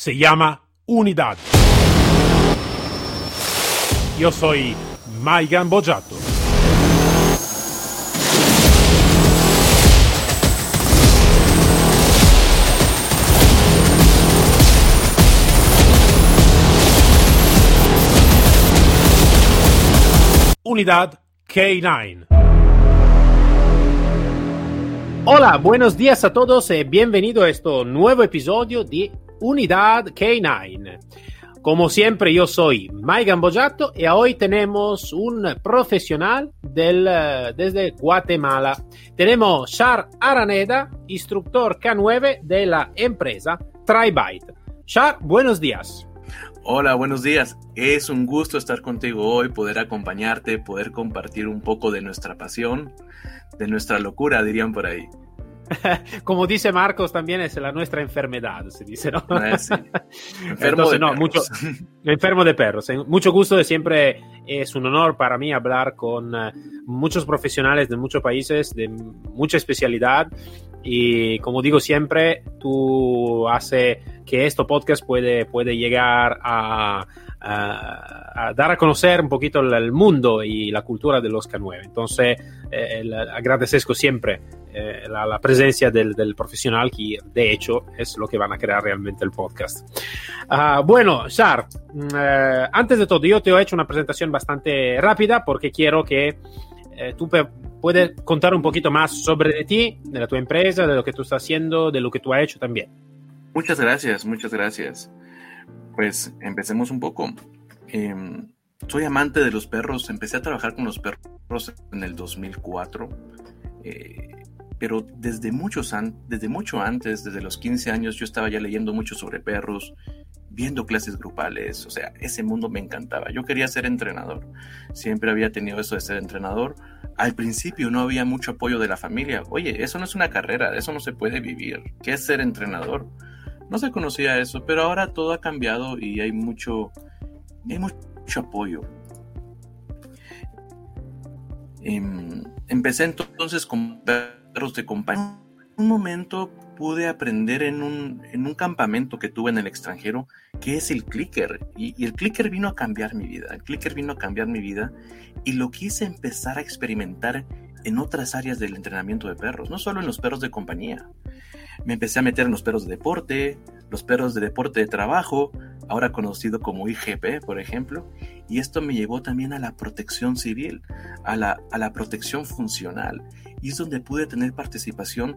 se llama Unidad. Yo soy Maigan Bojato. Unidad K9. Hola, buenos días a todos y bienvenido a este nuevo episodio de Unidad K9. Como siempre, yo soy Mike Gambojato y hoy tenemos un profesional del, eh, desde Guatemala. Tenemos Char Araneda, instructor K9 de la empresa TriByte. Char, buenos días. Hola, buenos días. Es un gusto estar contigo hoy, poder acompañarte, poder compartir un poco de nuestra pasión, de nuestra locura, dirían por ahí. Como dice Marcos, también es la nuestra enfermedad, se dice, ¿no? Ah, sí. Enfermo de no, perros. mucho, enfermo de perros. Eh, Mucho gusto, de siempre es un honor para mí hablar con eh, muchos profesionales de muchos países, de mucha especialidad. Y como digo siempre, tú hace que este podcast puede, puede llegar a, a- a dar a conocer un poquito el, el mundo y la cultura de los K9. Entonces, eh, agradezco siempre eh, la, la presencia del, del profesional que de hecho es lo que van a crear realmente el podcast. Ah, bueno, Char, mm, eh, antes de todo yo te he hecho una presentación bastante rápida porque quiero que eh, tú puedes contar un poquito más sobre ti, de la tu empresa, de lo que tú estás haciendo, de lo que tú has hecho también. Muchas gracias, muchas gracias. Pues empecemos un poco. Em, soy amante de los perros, empecé a trabajar con los perros en el 2004, eh, pero desde, muchos an- desde mucho antes, desde los 15 años, yo estaba ya leyendo mucho sobre perros, viendo clases grupales, o sea, ese mundo me encantaba. Yo quería ser entrenador, siempre había tenido eso de ser entrenador. Al principio no había mucho apoyo de la familia. Oye, eso no es una carrera, eso no se puede vivir. ¿Qué es ser entrenador? No se conocía eso, pero ahora todo ha cambiado y hay mucho, hay mucho apoyo. Em, empecé entonces con perros de compañía. Un momento pude aprender en un, en un campamento que tuve en el extranjero que es el clicker. Y, y el clicker vino a cambiar mi vida. El clicker vino a cambiar mi vida y lo quise empezar a experimentar en otras áreas del entrenamiento de perros, no solo en los perros de compañía. Me empecé a meter en los perros de deporte, los perros de deporte de trabajo, ahora conocido como IGP, por ejemplo, y esto me llevó también a la protección civil, a la, a la protección funcional, y es donde pude tener participación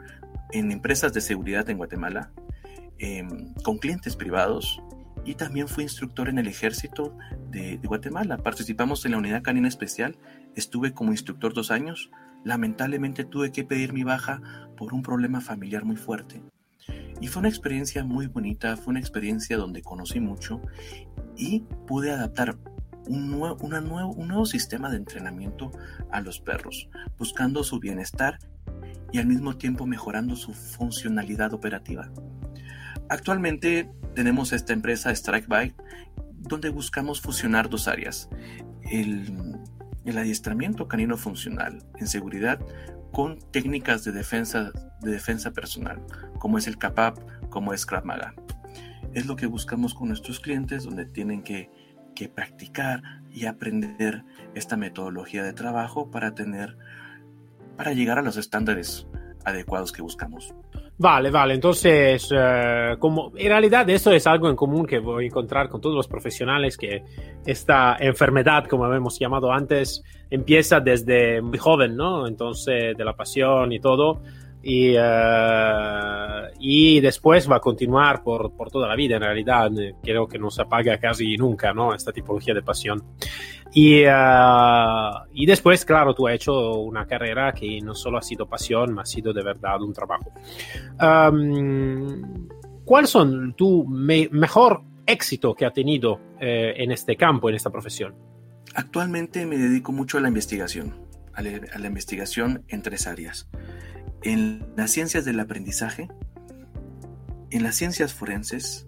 en empresas de seguridad en Guatemala, em, con clientes privados, y también fui instructor en el ejército de, de Guatemala. Participamos en la unidad canina especial, estuve como instructor dos años, lamentablemente tuve que pedir mi baja por un problema familiar muy fuerte. Y fue una experiencia muy bonita, fue una experiencia donde conocí mucho y pude adaptar un nuevo, una nuevo, un nuevo sistema de entrenamiento a los perros, buscando su bienestar y al mismo tiempo mejorando su funcionalidad operativa. Actualmente tenemos esta empresa Strike Bite donde buscamos fusionar dos áreas, el, el adiestramiento canino funcional en seguridad con técnicas de defensa, de defensa personal, como es el CAPAP, como es Krav Maga. Es lo que buscamos con nuestros clientes, donde tienen que, que practicar y aprender esta metodología de trabajo para tener, para llegar a los estándares adecuados que buscamos. Vale, vale. Entonces, eh, como en realidad eso es algo en común que voy a encontrar con todos los profesionales que esta enfermedad, como hemos llamado antes, empieza desde muy joven, ¿no? Entonces, de la pasión y todo. Y, eh, y después va a continuar por, por toda la vida, en realidad. Eh, Creo que no se apaga casi nunca, ¿no? Esta tipología de pasión. Y, eh, y después, claro, tú has hecho una carrera que no solo ha sido pasión, ha sido de verdad un trabajo. Um, ¿Cuáles son tu me mejor éxito que ha tenido en este campo, en esta profesión? Actualmente me dedico mucho a la investigación, a la investigación en tres áreas. En las ciencias del aprendizaje, en las ciencias forenses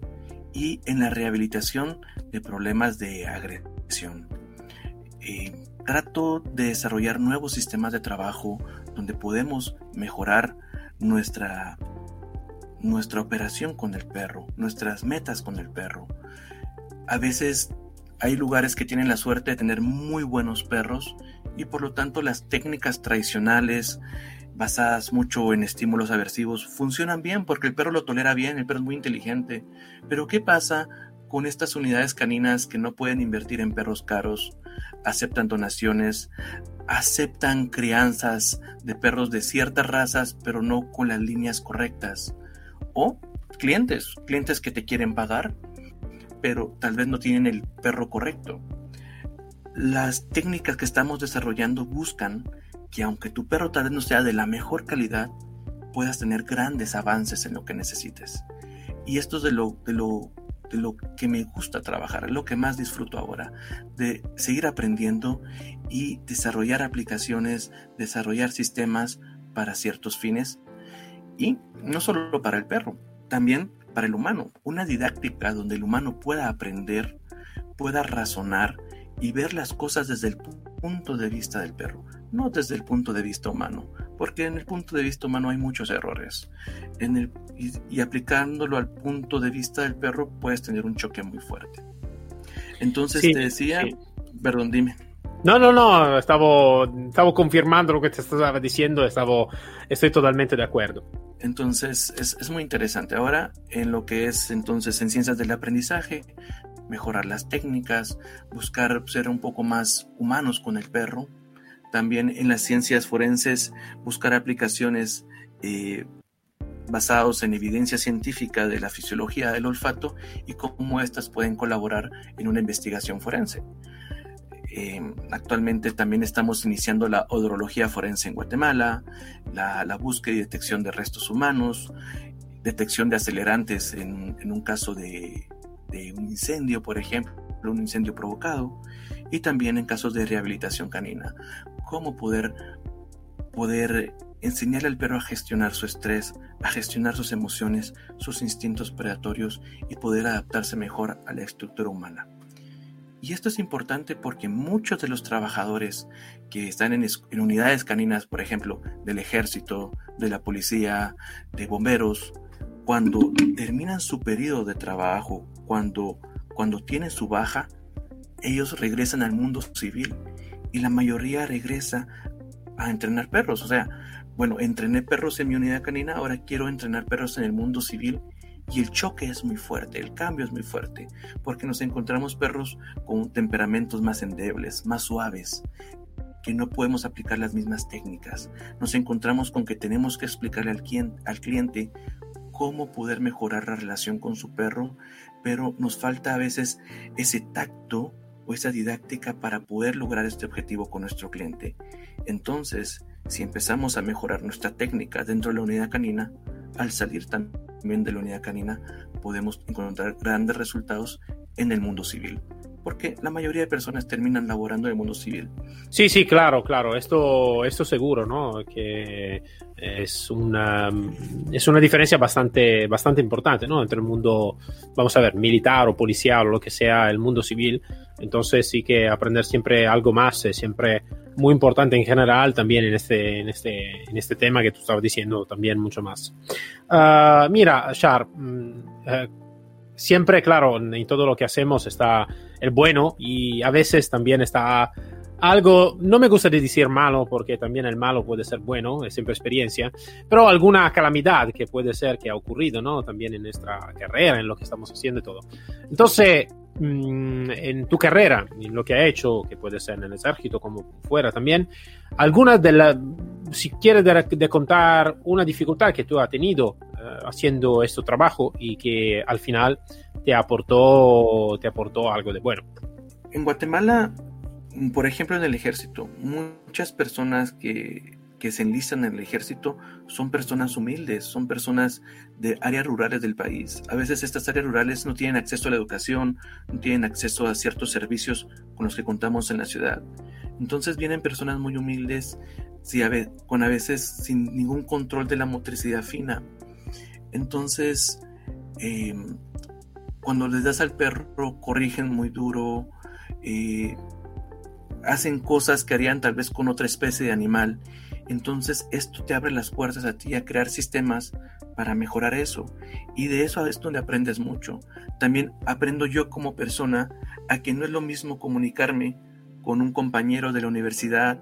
y en la rehabilitación de problemas de agresión. Eh, trato de desarrollar nuevos sistemas de trabajo donde podemos mejorar nuestra, nuestra operación con el perro, nuestras metas con el perro. A veces hay lugares que tienen la suerte de tener muy buenos perros y por lo tanto las técnicas tradicionales basadas mucho en estímulos aversivos funcionan bien porque el perro lo tolera bien, el perro es muy inteligente. Pero ¿qué pasa con estas unidades caninas que no pueden invertir en perros caros, aceptan donaciones, aceptan crianzas de perros de ciertas razas, pero no con las líneas correctas? O clientes, clientes que te quieren pagar, pero tal vez no tienen el perro correcto. Las técnicas que estamos desarrollando buscan que aunque tu perro tal vez no sea de la mejor calidad, puedas tener grandes avances en lo que necesites. Y esto es de lo, de lo, de lo que me gusta trabajar, lo que más disfruto ahora, de seguir aprendiendo y desarrollar aplicaciones, desarrollar sistemas para ciertos fines y no solo para el perro, también para el humano. Una didáctica donde el humano pueda aprender, pueda razonar y ver las cosas desde el punto de vista del perro, no desde el punto de vista humano, porque en el punto de vista humano hay muchos errores. En el, y, aplicándolo al punto de vista del perro puedes tener un choque muy fuerte. Entonces te decía, perdón, dime. No, no, no, estaba, estaba confirmando lo que te estaba diciendo, estaba, estoy totalmente de acuerdo. Entonces es, es, muy interesante. Ahora, en lo que es entonces en ciencias del aprendizaje, mejorar las técnicas, buscar ser un poco más humanos con el perro. También en las ciencias forenses, buscar aplicaciones eh, basados en evidencia científica de la fisiología del olfato y cómo éstas pueden colaborar en una investigación forense. Eh, actualmente también estamos iniciando la odorología forense en Guatemala, la, búsqueda y detección de restos humanos, detección de acelerantes en un caso de de un incendio, por ejemplo, un incendio provocado, y también en casos de rehabilitación canina, cómo poder, poder enseñarle al perro a gestionar su estrés, a gestionar sus emociones, sus instintos predatorios y poder adaptarse mejor a la estructura humana. Y esto es importante porque muchos de los trabajadores que están en, unidades caninas, por ejemplo, del ejército, de la policía, de bomberos, cuando terminan su periodo de trabajo, cuando, cuando tienen su baja, ellos regresan al mundo civil y la mayoría regresa a entrenar perros. O sea, bueno, entrené perros en mi unidad canina, ahora quiero entrenar perros en el mundo civil y el choque es muy fuerte, el cambio es muy fuerte, porque nos encontramos perros con temperamentos más endebles, más suaves, que no podemos aplicar las mismas técnicas. Nos encontramos con que tenemos que explicarle al, al cliente cómo poder mejorar la relación con su perro, pero nos falta a veces ese tacto o esa didáctica para poder lograr este objetivo con nuestro cliente. Entonces, si empezamos a mejorar nuestra técnica dentro de la unidad canina, al salir también de la unidad canina, podemos encontrar grandes resultados en el mundo civil porque la mayoría de personas terminan laborando en el mundo civil. Sí, sí, claro, claro, esto, esto seguro, ¿no? Que es una, es una diferencia bastante, bastante importante, ¿no? Entre el mundo, vamos a ver, militar o policial o lo que sea, el mundo civil. Entonces sí que aprender siempre algo más es siempre muy importante en general, también en este, en este, en este tema que tú estabas diciendo, también mucho más. Uh, mira, Char, uh, siempre, claro, en todo lo que hacemos está el bueno y a veces también está algo, no me gusta decir malo porque también el malo puede ser bueno, es siempre experiencia, pero alguna calamidad que puede ser que ha ocurrido, ¿no? También en nuestra carrera, en lo que estamos haciendo y todo. Entonces, mm, en tu carrera, en lo que ha hecho, que puede ser en el ejército como fuera también, algunas de las, si quieres de, contar una dificultad que tú has tenido haciendo este trabajo y que al final te aportó, te aportó algo de bueno. En Guatemala por ejemplo, en el ejército, muchas personas que, se enlistan en el ejército son personas humildes, son personas de áreas rurales del país. A veces estas áreas rurales no tienen acceso a la educación, no tienen acceso a ciertos servicios con los que contamos en la ciudad. Entonces vienen personas muy humildes, con a veces sin ningún control de la motricidad fina. Entonces, em, cuando les das al perro, corrigen muy duro, eh, hacen cosas que harían tal vez con otra especie de animal. Entonces esto te abre las puertas a ti a crear sistemas para mejorar eso. Y de eso es donde aprendes mucho. También aprendo yo como persona a que no es lo mismo comunicarme con un compañero de la universidad,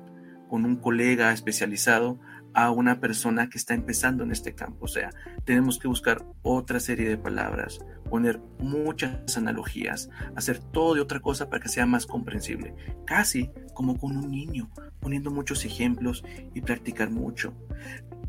con un colega especializado, a una persona que está empezando en este campo. O sea, tenemos que buscar otra serie de palabras, poner muchas analogías, hacer todo de otra cosa para que sea más comprensible. Casi como con un niño, poniendo muchos ejemplos y practicar mucho.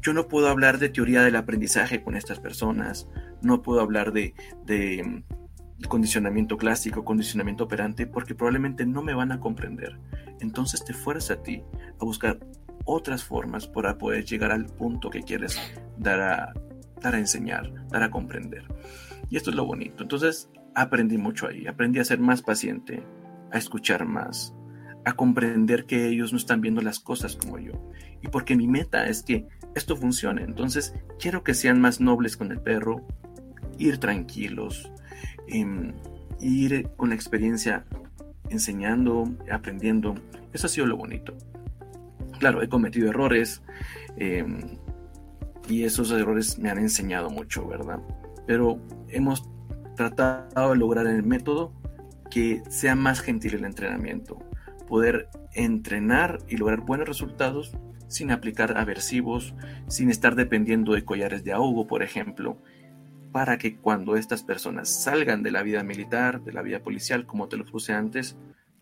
Yo no puedo hablar de teoría del aprendizaje con estas personas, no puedo hablar de, de mm, condicionamiento clásico, condicionamiento operante, porque probablemente no me van a comprender. Entonces te fuerza a ti a buscar otras formas para poder llegar al punto que quieres dar a, dar enseñar, dar a comprender. Y esto es lo bonito. Entonces aprendí mucho ahí, aprendí a ser más paciente, a escuchar más, a comprender que ellos no están viendo las cosas como yo. Y porque mi meta es que esto funcione. Entonces quiero que sean más nobles con el perro, ir tranquilos, em, ir con la experiencia enseñando, aprendiendo. Eso ha sido lo bonito. Claro, he cometido errores em, y esos errores me han enseñado mucho, ¿verdad? Pero hemos tratado de lograr el método que sea más gentil el entrenamiento, poder entrenar y lograr buenos resultados sin aplicar aversivos, sin estar dependiendo de collares de ahogo, por ejemplo, para que cuando estas personas salgan de la vida militar, de la vida policial, como te lo puse antes,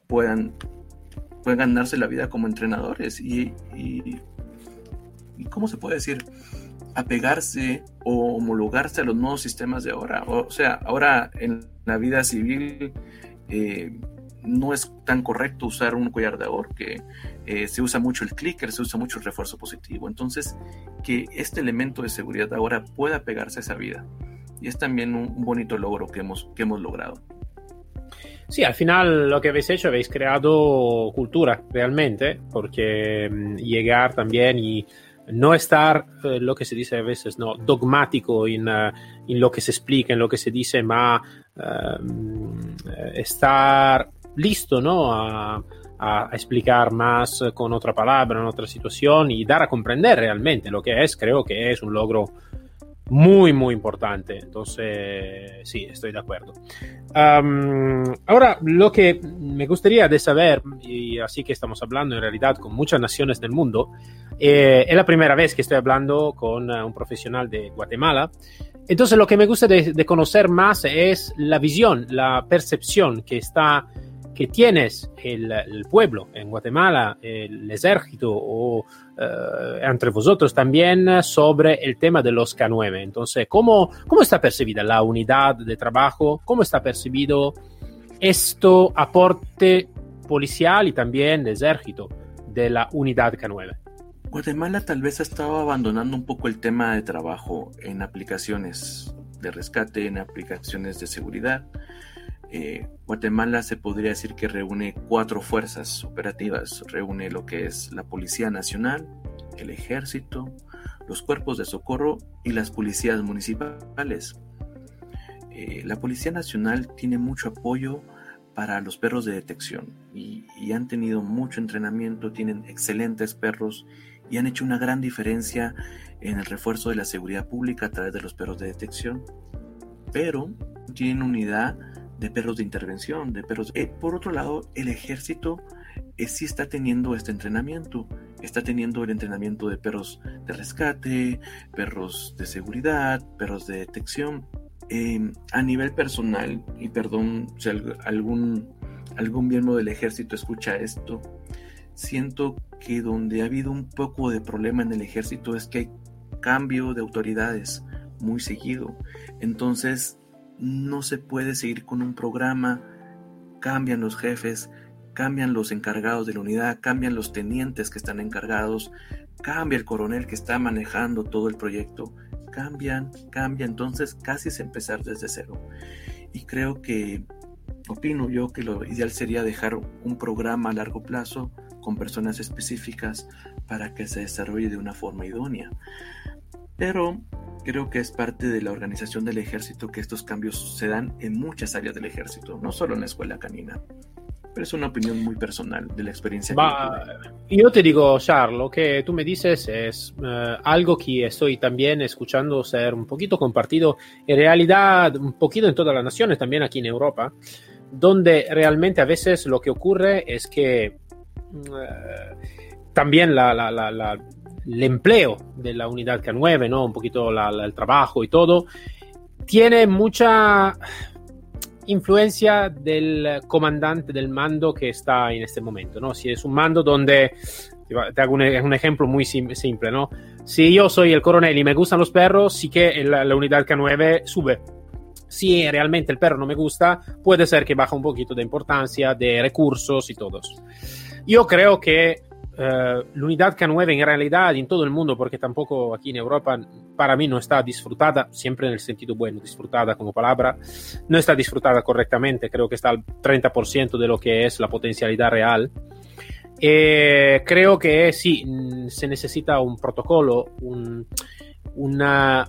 puedan pueden ganarse la vida como entrenadores y, y, ¿cómo se puede decir? apegarse o homologarse a los nuevos sistemas de ahora. O sea, ahora en la vida civil eh, no es tan correcto usar un collar de ahorque, eh, se usa mucho el clicker, se usa mucho el refuerzo positivo. Entonces, que este elemento de seguridad ahora pueda pegarse a esa vida. Y es también un, bonito logro que hemos, que hemos logrado. Sí, al final lo que habéis hecho, habéis creado cultura realmente, porque mm, llegar también y no estar, eh, lo que se dice a veces, no dogmático en, uh, en, lo que se explica, en lo que se dice, ma uh, estar listo ¿no? a, a, explicar más con otra palabra, en otra situación y dar a comprender realmente lo que es, creo que es un logro muy, muy importante. Entonces, sí, estoy de acuerdo. Um, ahora, lo que me gustaría de saber, y así que estamos hablando en realidad con muchas naciones del mundo, eh, es la primera vez que estoy hablando con uh, un profesional de Guatemala. Entonces, lo que me gusta de, de conocer más es la visión, la percepción que está que tienes el, el, pueblo en Guatemala, el ejército o eh, entre vosotros también sobre el tema de los K9. Entonces, ¿cómo, ¿cómo está percibida la unidad de trabajo? ¿Cómo está percibido esto aporte policial y también de ejército de la unidad K9? Guatemala tal vez ha estado abandonando un poco el tema de trabajo en aplicaciones de rescate, en aplicaciones de seguridad eh, Guatemala se podría decir que reúne cuatro fuerzas operativas. Reúne lo que es la Policía Nacional, el Ejército, los cuerpos de socorro y las policías municipales. Eh, la Policía Nacional tiene mucho apoyo para los perros de detección y, y, han tenido mucho entrenamiento, tienen excelentes perros y han hecho una gran diferencia en el refuerzo de la seguridad pública a través de los perros de detección. Pero tienen unidad de perros de intervención, de perros... Eh, por otro lado, el ejército eh, sí está teniendo este entrenamiento, está teniendo el entrenamiento de perros de rescate, perros de seguridad, perros de detección. Em, a nivel personal, y perdón si algún, algún miembro del ejército escucha esto, siento que donde ha habido un poco de problema en el ejército es que hay cambio de autoridades muy seguido. Entonces, no se puede seguir con un programa, cambian los jefes, cambian los encargados de la unidad, cambian los tenientes que están encargados, cambia el coronel que está manejando todo el proyecto, cambian, cambia, entonces casi es empezar desde cero. Y creo que, opino yo que lo ideal sería dejar un programa a largo plazo con personas específicas para que se desarrolle de una forma idónea. Pero Creo que es parte de la organización del ejército que estos cambios se dan en muchas áreas del ejército, no solo en la escuela canina. pero es una opinión muy personal de la experiencia Va, que yo te digo, Charles, lo que tú me dices es uh, algo que estoy también escuchando ser un poquito compartido, en realidad un poquito en todas las naciones, también aquí en Europa, donde realmente a veces lo que ocurre es que uh, también la, la, la, el empleo de la unidad K9, ¿no? un poquito el trabajo y todo, tiene mucha influencia del comandante del mando que está en este momento, ¿no? Si es un mando donde, te hago un, un ejemplo muy sim simple, ¿no? Si yo soy el coronel y me gustan los perros, sí que la, la unidad K9 sube. Si realmente el perro no me gusta, puede ser que baja un poquito de importancia, de recursos y todos. Yo creo que Uh, la unidad K9 en realidad en todo el mundo, porque tampoco aquí en Europa para mí no está disfrutada, siempre en el sentido bueno, disfrutada como palabra, no está disfrutada correctamente, creo que está al 30% de lo que es la potencialidad real. Eh, creo que sí, se necesita un protocolo, un, una,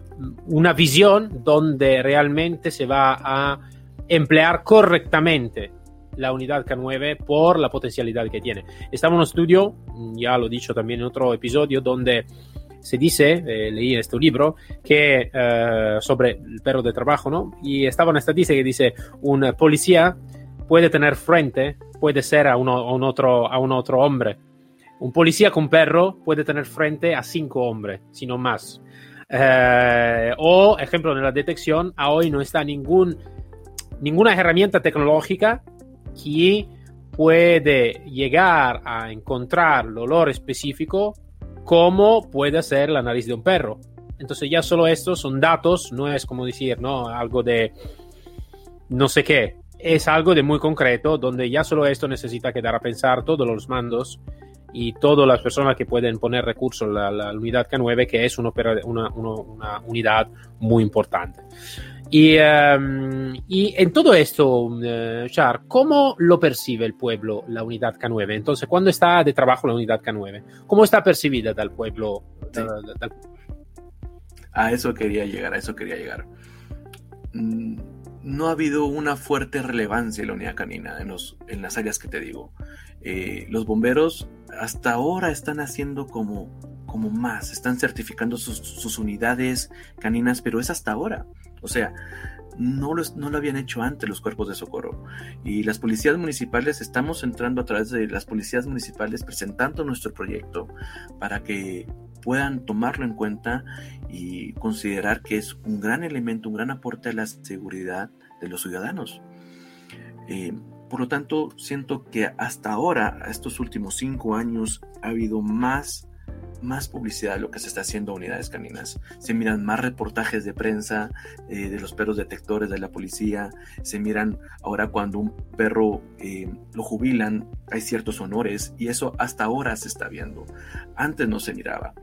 una visión donde realmente se va a emplear correctamente la unidad K9 por la potencialidad que tiene. Estaba en un estudio, ya lo he dicho también en otro episodio, donde se dice, eh, leí este libro, que eh, sobre el perro de trabajo, ¿no? Y estaba una estadística que dice, un policía puede tener frente, puede ser a, un, otro, a un otro hombre. Un policía con perro puede tener frente a cinco hombres, si no más. Eh, o, ejemplo, en la detección, a hoy no está ningún, ninguna herramienta tecnológica que puede llegar a encontrar el olor específico como puede ser la nariz de un perro. Entonces ya solo estos son datos, no es como decir, ¿no? Algo de no sé qué. Es algo de muy concreto donde ya solo esto necesita quedar a pensar todos los mandos y todas las personas que pueden poner recursos a la, la, unidad K9, que es una, una, una unidad muy importante. Y, um, y, en todo esto, uh, Char, ¿cómo lo percibe el pueblo la unidad K9? Entonces, ¿cuándo está de trabajo la unidad K9? ¿Cómo está percibida del pueblo? Sí. Da, da, a eso quería llegar, a eso quería llegar. Mm, no ha habido una fuerte relevancia en la unidad canina en, los, en las áreas que te digo. Eh, los bomberos hasta ahora están haciendo como, como más, están certificando sus, sus unidades caninas, pero es hasta ahora. O sea, no lo, no lo, habían hecho antes los cuerpos de socorro. Y las policías municipales, estamos entrando a través de las policías municipales presentando nuestro proyecto para que puedan tomarlo en cuenta y considerar que es un gran elemento, un gran aporte a la seguridad de los ciudadanos. Eh, por lo tanto, siento que hasta ahora, estos últimos cinco años, ha habido más más publicidad de lo que se está haciendo a unidades caninas. Se miran más reportajes de prensa eh, de los perros detectores de la policía. Se miran ahora cuando un perro eh, lo jubilan, hay ciertos honores y eso hasta ahora se está viendo. Antes no se miraba.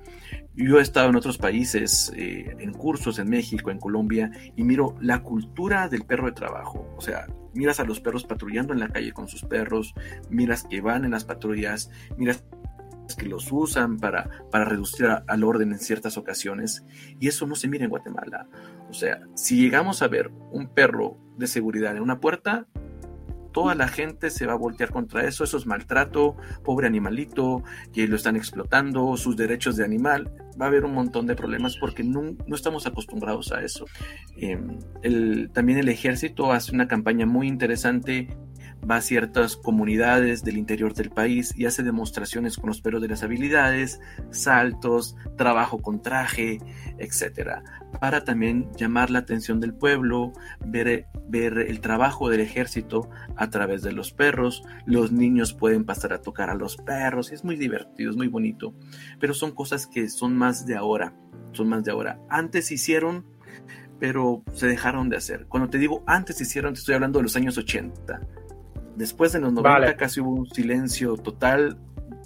Yo he estado en otros países, eh, en cursos en México, en Colombia, y miro la cultura del perro de trabajo. O sea, miras a los perros patrullando en la calle con sus perros, miras que van en las patrullas, miras que los usan para, para reducir al orden en ciertas ocasiones. Y eso no se mira en Guatemala. O sea, si llegamos a ver un perro de seguridad en una puerta, toda la gente se va a voltear contra eso, eso es maltrato, pobre animalito, que lo están explotando, sus derechos de animal, va a haber un montón de problemas porque no, no estamos acostumbrados a eso. El, también el ejército hace una campaña muy interesante va a ciertas comunidades del interior del país y hace demostraciones con los perros de las habilidades, saltos, trabajo con traje, etc. Para también llamar la atención del pueblo, ver, ver el trabajo del ejército a través de los perros. Los niños pueden pasar a tocar a los perros, es muy divertido, es muy bonito. Pero son cosas que son más de ahora, son más de ahora. Antes hicieron pero se dejaron de hacer. Cuando te digo antes hicieron, te estoy hablando de los años 80 Después de los 90 vale. casi hubo un silencio total.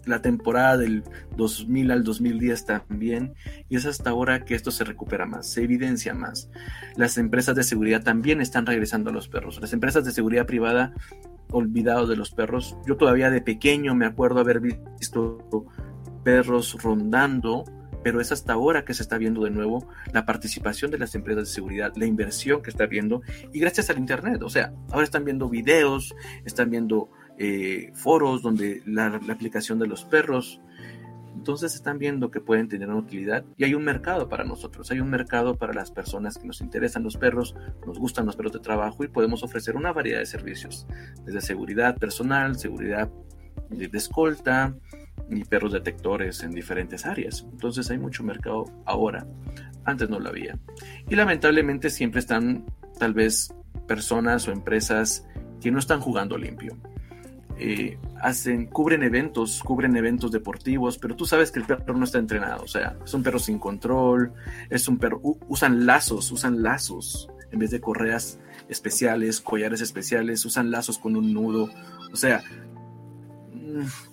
La temporada del 2000 al 2010 también. Y es hasta ahora que esto se recupera más, se evidencia más. Las empresas de seguridad también están regresando a los perros. Las empresas de seguridad privada olvidados de los perros. Yo todavía de pequeño me acuerdo haber visto perros rondando pero es hasta ahora que se está viendo de nuevo la participación de las empresas de seguridad, la inversión que está viendo y gracias al Internet. O sea, ahora están viendo videos, están viendo eh, foros donde la, la, aplicación de los perros. Entonces están viendo que pueden tener una utilidad y hay un mercado para nosotros, hay un mercado para las personas que nos interesan los perros, nos gustan los perros de trabajo y podemos ofrecer una variedad de servicios, desde seguridad personal, seguridad de escolta, y perros detectores en diferentes áreas. Entonces hay mucho mercado ahora. Antes no lo había. Y lamentablemente siempre están tal vez personas o empresas que no están jugando limpio. Eh, hacen, cubren eventos, cubren eventos deportivos, pero tú sabes que el perro no está entrenado, o sea, es un perro sin control, es un perro, usan lazos, usan lazos en vez de correas especiales, collares especiales, usan lazos con un nudo, o sea,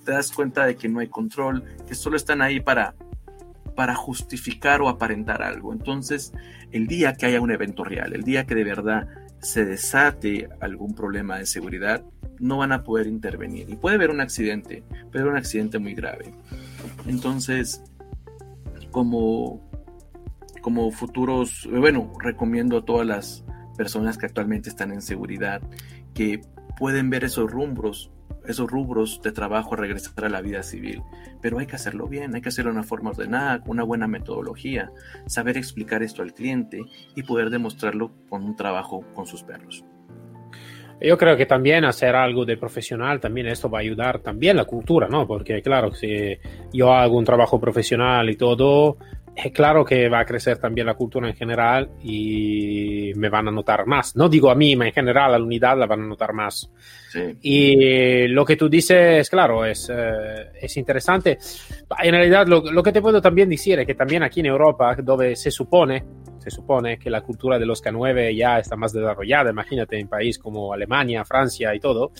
te das cuenta de que no hay control, que solo están ahí para, para justificar o aparentar algo. Entonces, el día que haya un evento real, el día que de verdad se desate algún problema de seguridad, no van a poder intervenir. Y puede haber un accidente, puede haber un accidente muy grave. Entonces, como, como futuros, bueno, recomiendo a todas las personas que actualmente están en seguridad que pueden ver esos rumbros esos rubros de trabajo regresar a la vida civil. Pero hay que hacerlo bien, hay que hacerlo de una forma ordenada, con una buena metodología, saber explicar esto al cliente y poder demostrarlo con un trabajo con sus perros. Yo creo que también hacer algo de profesional, también esto va a ayudar también la cultura, ¿no? Porque claro, si yo hago un trabajo profesional y todo, es claro que va a crecer también la cultura en general y me van a notar más. No digo a mí, pero en general a la unidad la van a notar más. Sí. Y lo que tú dices, claro, es, eh, es interesante. En realidad, lo, lo, que te puedo también decir es que también aquí en Europa, donde se supone, se supone que la cultura de los K9 ya está más desarrollada, imagínate en países como Alemania, Francia y todo,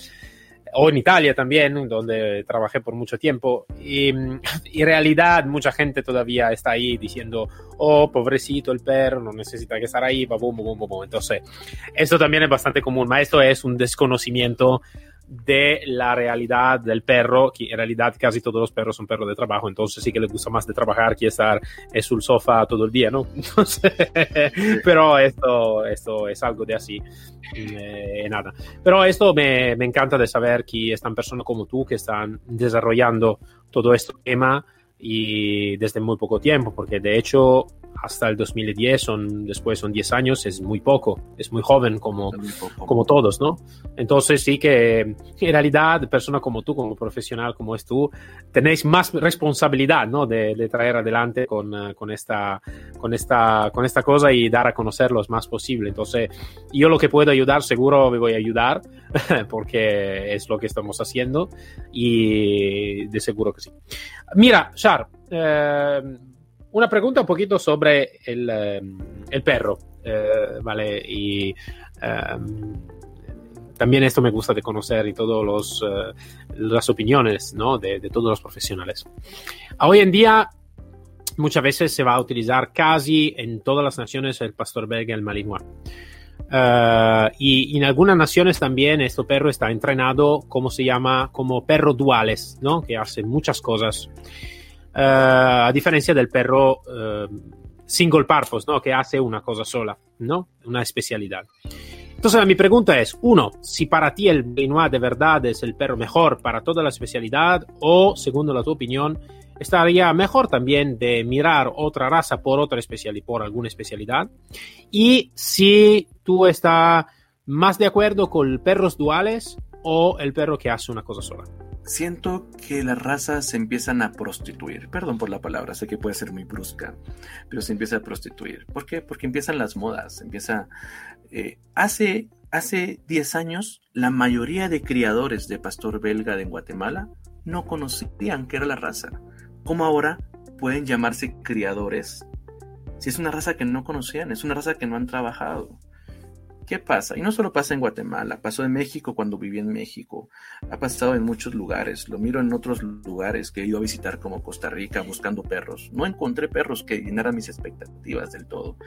o en Italia también, donde trabajé por mucho tiempo. Y, en realidad mucha gente todavía está ahí diciendo, oh, pobrecito el perro, no necesita que estar ahí, bum, bum, bum, bum. Entonces, esto también es bastante común, esto es un desconocimiento de la realidad del perro, que en realidad casi todos los perros son perros de trabajo, entonces sí que les gusta más de trabajar que estar en su sofá todo el día, ¿no? Pero esto, esto es algo de así, eh, nada. Pero esto me, me encanta de saber que están personas como tú que están desarrollando todo este tema y desde muy poco tiempo, porque de hecho hasta el 2010, son, después son 10 años, es muy poco, es muy joven como, como todos, ¿no? Entonces sí que en realidad, persona como tú, como profesional como es tú, tenéis más responsabilidad, ¿no? De, de traer adelante con, uh, con, esta, con, esta, con esta cosa y dar a conocerlos más posible. Entonces, yo lo que puedo ayudar, seguro me voy a ayudar, porque es lo que estamos haciendo y de seguro que sí. Mira, Char, eh, una pregunta un poquito sobre el, um, el perro, eh, ¿vale? Y um, también esto me gusta de conocer y todas uh, las opiniones ¿no? de, de, todos los profesionales. Hoy en día muchas veces se va a utilizar casi en todas las naciones el pastor belga, el malinois. Uh, y en algunas naciones también este perro está entrenado como se llama como perro duales, ¿no? Que hace muchas cosas. Uh, a diferencia del perro uh, single purpose, ¿no? Que hace una cosa sola, ¿no? Una especialidad. Entonces mi pregunta es, uno, si para ti el Beinois de verdad es el perro mejor para toda la especialidad o, según la tu opinión, estaría mejor también de mirar otra raza por otra especialidad, por alguna especialidad. Y si tú estás más de acuerdo con perros duales o el perro que hace una cosa sola siento que las razas se empiezan a prostituir. Perdón por la palabra, sé que puede ser muy brusca, pero se empieza a prostituir. ¿Por qué? Porque empiezan las modas, empieza... Eh, hace, hace 10 años, la mayoría de criadores de pastor belga de Guatemala no conocían qué era la raza. ¿Cómo ahora pueden llamarse criadores? Si es una raza que no conocían, es una raza que no han trabajado. ¿Qué pasa? Y no solo pasa en Guatemala, pasó en México cuando viví en México, ha pasado en muchos lugares, lo miro en otros lugares que he ido a visitar como Costa Rica buscando perros. No encontré perros que llenaran mis expectativas del todo.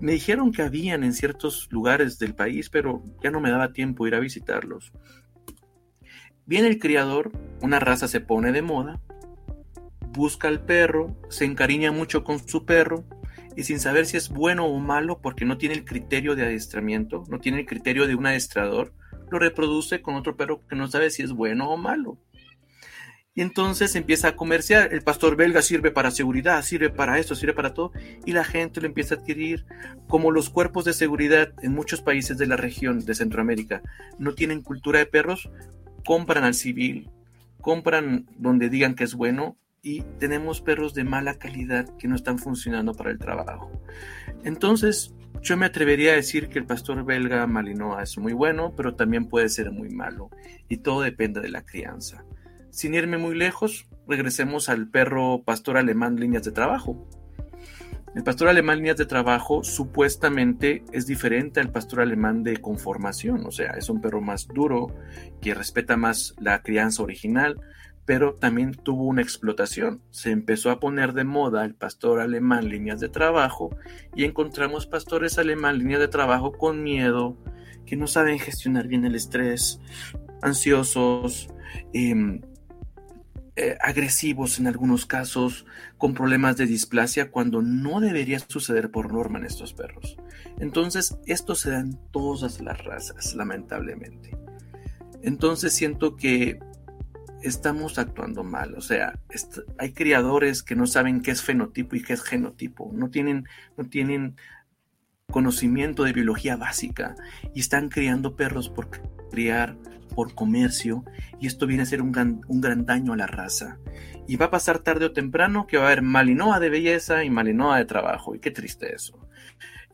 Me dijeron que habían en ciertos lugares del país, pero ya no me daba tiempo ir a visitarlos. Viene el criador, una raza se pone de moda, busca al perro, se encariña mucho con su perro, y sin saber si es bueno o malo porque no tiene el criterio de adiestramiento, no tiene el criterio de un adiestrador, lo reproduce con otro perro que no sabe si es bueno o malo. Y entonces empieza a comerciar. El pastor belga sirve para seguridad, sirve para esto, sirve para todo. Y la gente lo empieza a adquirir. Como los cuerpos de seguridad en muchos países de la región de Centroamérica no tienen cultura de perros, compran al civil, compran donde digan que es bueno y tenemos perros de mala calidad que no están funcionando para el trabajo. Entonces, yo me atrevería a decir que el pastor belga Malinois es muy bueno, pero también puede ser muy malo, y todo depende de la crianza. Sin irme muy lejos, regresemos al perro pastor alemán líneas de trabajo. El pastor alemán líneas de trabajo supuestamente es diferente al pastor alemán de conformación, o sea, es un perro más duro, que respeta más la crianza original, pero también tuvo una explotación. Se empezó a poner de moda el pastor alemán líneas de trabajo y encontramos pastores alemán líneas de trabajo con miedo, que no saben gestionar bien el estrés, ansiosos, em, eh, agresivos en algunos casos, con problemas de displasia, cuando no debería suceder por norma en estos perros. Entonces, esto se da en todas las razas, lamentablemente. Entonces siento que estamos actuando mal. O sea, hay criadores que no saben qué es fenotipo y qué es genotipo. No tienen, no tienen conocimiento de biología básica y están criando perros por criar, por comercio, y esto viene a ser un gran, un gran daño a la raza. Y va a pasar tarde o temprano que va a haber malinoa de belleza y malinoa de trabajo, y qué triste eso.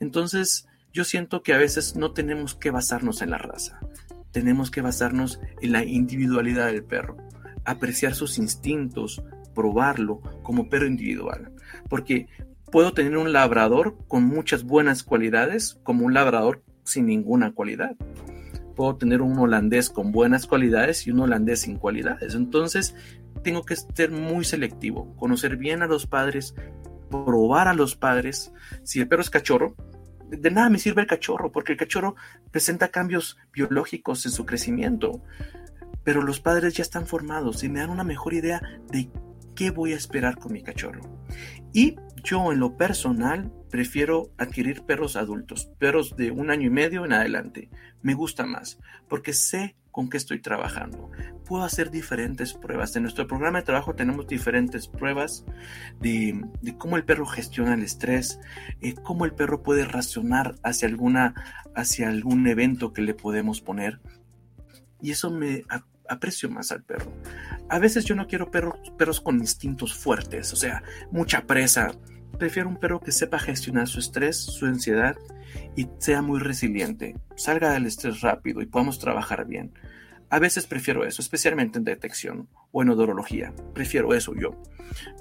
Entonces, yo siento que a veces no tenemos que basarnos en la raza, tenemos que basarnos en la individualidad del perro apreciar sus instintos, probarlo como perro individual. Porque puedo tener un labrador con muchas buenas cualidades como un labrador sin ninguna cualidad. Puedo tener un holandés con buenas cualidades y un holandés sin cualidades. Entonces, tengo que ser muy selectivo, conocer bien a los padres, probar a los padres. Si el perro es cachorro, de nada me sirve el cachorro, porque el cachorro presenta cambios biológicos en su crecimiento pero los padres ya están formados y me dan una mejor idea de qué voy a esperar con mi cachorro. Y yo en lo personal prefiero adquirir perros adultos, perros de un año y medio en adelante. Me gusta más porque sé con qué estoy trabajando. Puedo hacer diferentes pruebas. En nuestro programa de trabajo tenemos diferentes pruebas de, cómo el perro gestiona el estrés, eh, cómo el perro puede racionar hacia, alguna, hacia algún evento que le podemos poner. Y eso me aprecio más al perro. A veces yo no quiero perros, perros con instintos fuertes, o sea, mucha presa. Prefiero un perro que sepa gestionar su estrés, su ansiedad y sea muy resiliente, salga del estrés rápido y podamos trabajar bien. A veces prefiero eso, especialmente en detección o en odorología. Prefiero eso yo.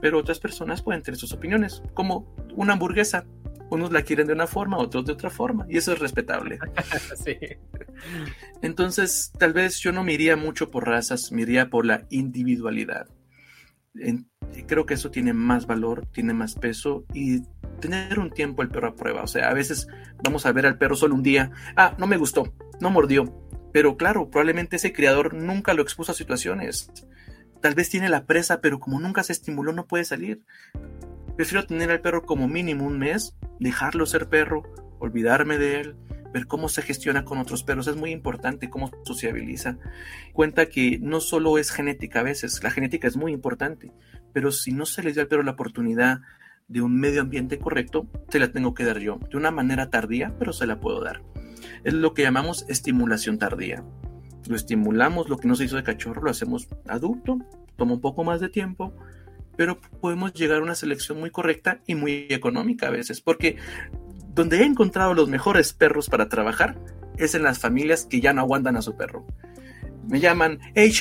Pero otras personas pueden tener sus opiniones, como una hamburguesa. Unos la quieren de una forma, otros de otra forma, y eso es respetable. Entonces, tal vez yo no me iría mucho por razas, me iría por la individualidad. creo que eso tiene más valor, tiene más peso y tener un tiempo el perro a prueba. O sea, a veces vamos a ver al perro solo un día. Ah, no me gustó, no mordió. Pero claro, probablemente ese criador nunca lo expuso a situaciones. Tal vez tiene la presa, pero como nunca se estimuló, no puede salir. Prefiero tener al perro como mínimo un mes, dejarlo ser perro, olvidarme de él, ver cómo se gestiona con otros perros. Es muy importante cómo sociabiliza. Cuenta que no solo es genética a veces, la genética es muy importante, pero si no se le da al perro la oportunidad de un medio ambiente correcto, se la tengo que dar yo, de una manera tardía, pero se la puedo dar. Es lo que llamamos estimulación tardía. Lo estimulamos, lo que no se hizo de cachorro, lo hacemos adulto, toma un poco más de tiempo, pero podemos llegar a una selección muy correcta y muy económica a veces, porque donde he encontrado los mejores perros para trabajar es en las familias que ya no aguantan a su perro. Me llaman, hey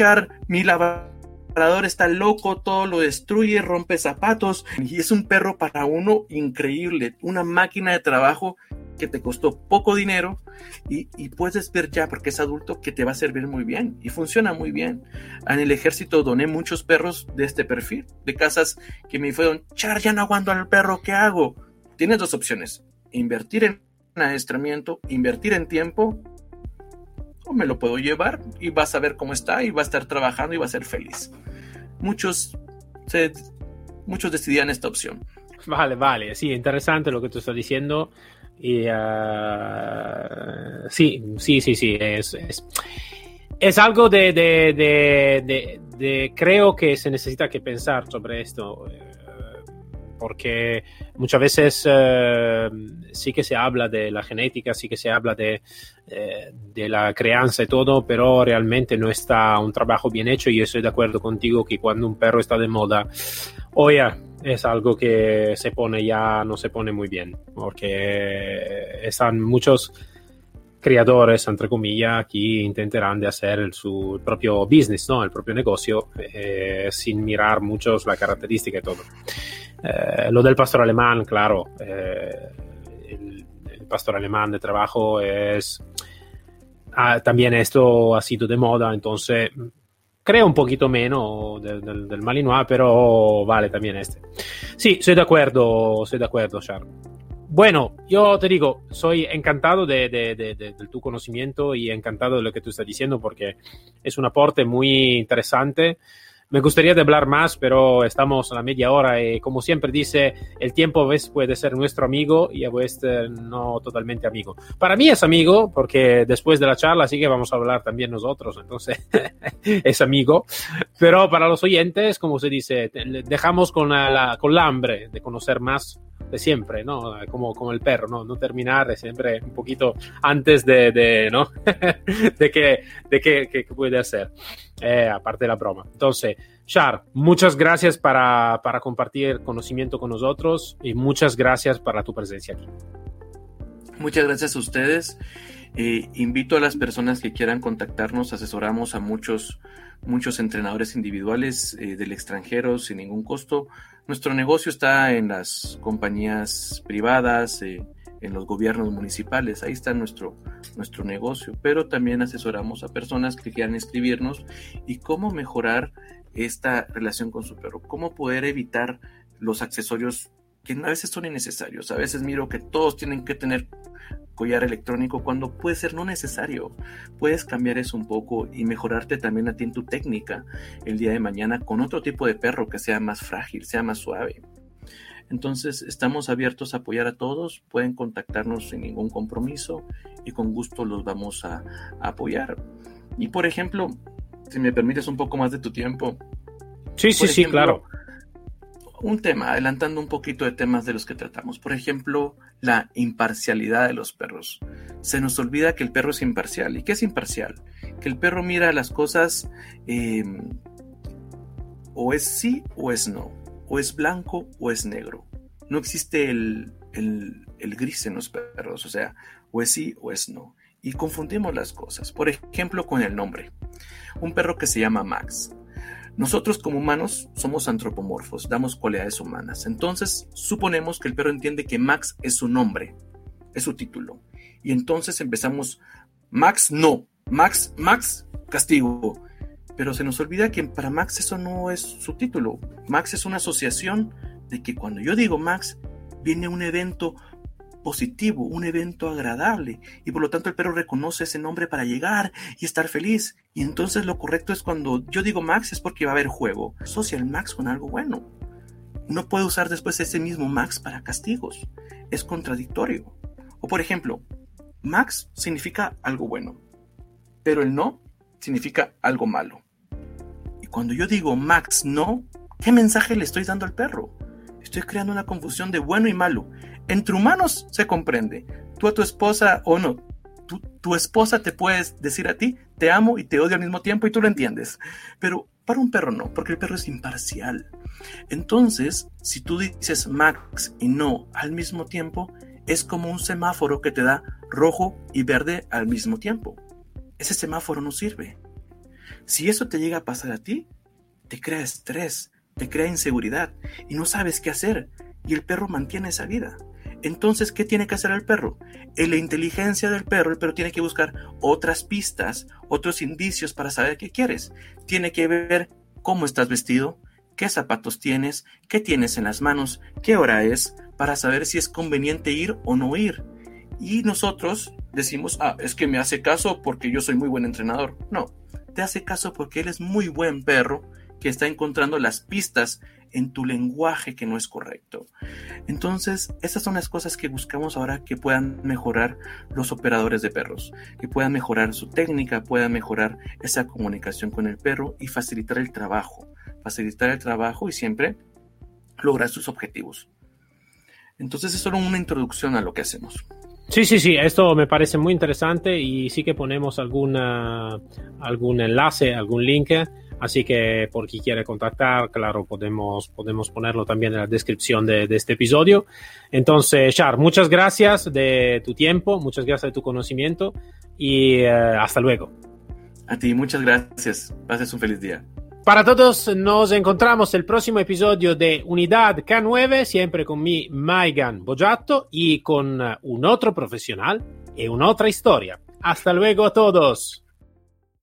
mi lavador está loco, todo lo destruye, rompe zapatos, y es un perro para uno increíble, una máquina de trabajo que te costó poco dinero y, puedes ver ya, porque es adulto, que te va a servir muy bien y funciona muy bien. En el ejército doné muchos perros de este perfil, de casas que me fueron, char, ya no aguanto al perro, ¿qué hago? Tienes dos opciones, invertir en adiestramiento, invertir en tiempo, o me lo puedo llevar y vas a ver cómo está y va a estar trabajando y va a ser feliz. Muchos, muchos decidían esta opción. Vale, vale, sí, interesante lo que tú estás diciendo. Y, uh, sí, sí, sí, sí, es, algo de, de, de, creo que se necesita que pensar sobre esto porque muchas veces eh, sí que se habla de la genética, sí que se habla de, eh, de, la crianza y todo, pero realmente no está un trabajo bien hecho y yo estoy de acuerdo contigo que cuando un perro está de moda, oye, es algo que se pone ya, no se pone muy bien, porque están muchos criadores, entre comillas, aquí intentarán de hacer su propio business, ¿no? el propio negocio, eh, sin mirar mucho la característica y todo. Eh, lo del pastor alemán, claro, eh, el, pastor alemán de trabajo es... Ah, también esto ha sido de moda, entonces creo un poquito menos del, del, del Malinois, pero vale también este. Sí, soy de acuerdo, soy de acuerdo, Charles. Bueno, yo te digo, soy encantado de, de, de, de, tu conocimiento y encantado de lo que tú estás diciendo porque es un aporte muy interesante. Me gustaría hablar más, pero estamos a la media hora y como siempre dice, el tiempo a veces puede ser nuestro amigo y a veces no totalmente amigo. Para mí es amigo porque después de la charla sí que vamos a hablar también nosotros, entonces es amigo. Pero para los oyentes, como se dice, dejamos con la, con la hambre de conocer más de siempre, ¿no? Como, como el perro, ¿no? No terminar siempre un poquito antes de, ¿no? de qué de que, que, puede hacer, eh, aparte de la broma. Entonces, Char, muchas gracias para, para compartir conocimiento con nosotros y muchas gracias para tu presencia aquí. Muchas gracias a ustedes. Eh, invito a las personas que quieran contactarnos, asesoramos a muchos, muchos entrenadores individuales eh, del extranjero sin ningún costo. Nuestro negocio está en las compañías privadas, eh, en los gobiernos municipales, ahí está nuestro, nuestro negocio, pero también asesoramos a personas que quieran escribirnos y cómo mejorar esta relación con su perro, cómo poder evitar los accesorios que a veces son innecesarios. A veces miro que todos tienen que tener collar electrónico cuando puede ser no necesario. Puedes cambiar eso un poco y mejorarte también a ti en tu técnica el día de mañana con otro tipo de perro que sea más frágil, sea más suave. Entonces estamos abiertos a apoyar a todos, pueden contactarnos sin ningún compromiso y con gusto los vamos a, apoyar. Y por ejemplo, si me permites un poco más de tu tiempo. Sí, sí, sí, claro un tema, adelantando un poquito de temas de los que tratamos. Por ejemplo, la imparcialidad de los perros. Se nos olvida que el perro es imparcial. ¿Y qué es imparcial? Que el perro mira las cosas em, o es sí o es no. O es blanco o es negro. No existe el, el gris en los perros. O sea, o es sí o es no. Y confundimos las cosas. Por ejemplo, con el nombre. Un perro que se llama Max nosotros como humanos somos antropomorfos, damos cualidades humanas. Entonces, suponemos que el perro entiende que Max es su nombre, es su título. Y entonces empezamos, Max no, Max, Max, castigo. Pero se nos olvida que para Max eso no es su título. Max es una asociación de que cuando yo digo Max, viene un evento positivo, un evento agradable, y por lo tanto el perro reconoce ese nombre para llegar y estar feliz. Y entonces lo correcto es cuando yo digo Max es porque va a haber juego. Asocia el Max con algo bueno. No puede usar después ese mismo Max para castigos. Es contradictorio. O por ejemplo, Max significa algo bueno, pero el no significa algo malo. Y cuando yo digo Max no, ¿qué mensaje le estoy dando al perro? Estoy creando una confusión de bueno y malo. Entre humanos se comprende. Tú a tu esposa o no, tu, esposa te puede decir a ti, te amo y te odio al mismo tiempo y tú lo entiendes. Pero para un perro no, porque el perro es imparcial. Entonces, si tú dices Max y no al mismo tiempo, es como un semáforo que te da rojo y verde al mismo tiempo. Ese semáforo no sirve. Si eso te llega a pasar a ti, te crea estrés, te crea inseguridad y no sabes qué hacer y el perro mantiene esa vida. Entonces, ¿qué tiene que hacer el perro? En la inteligencia del perro, el perro tiene que buscar otras pistas, otros indicios para saber qué quieres. Tiene que ver cómo estás vestido, qué zapatos tienes, qué tienes en las manos, qué hora es, para saber si es conveniente ir o no ir. Y nosotros decimos, ah, es que me hace caso porque yo soy muy buen entrenador. No, te hace caso porque él es muy buen perro que está encontrando las pistas en tu lenguaje que no es correcto. Entonces, esas son las cosas que buscamos ahora que puedan mejorar los operadores de perros, que puedan mejorar su técnica, puedan mejorar esa comunicación con el perro y facilitar el trabajo, facilitar el trabajo y siempre lograr sus objetivos. Entonces, es solo una introducción a lo que hacemos. Sí, sí, sí, esto me parece muy interesante y sí que ponemos algún enlace, algún link Así que por quien quiere contactar, claro, podemos, podemos ponerlo también en la descripción de, este episodio. Entonces, Char, muchas gracias de tu tiempo, muchas gracias de tu conocimiento y eh, hasta luego. A ti, muchas gracias. Pases un feliz día. Para todos, nos encontramos el próximo episodio de Unidad K9, siempre con mi Maigan Bojato y con un otro profesional y una otra historia. Hasta luego a todos.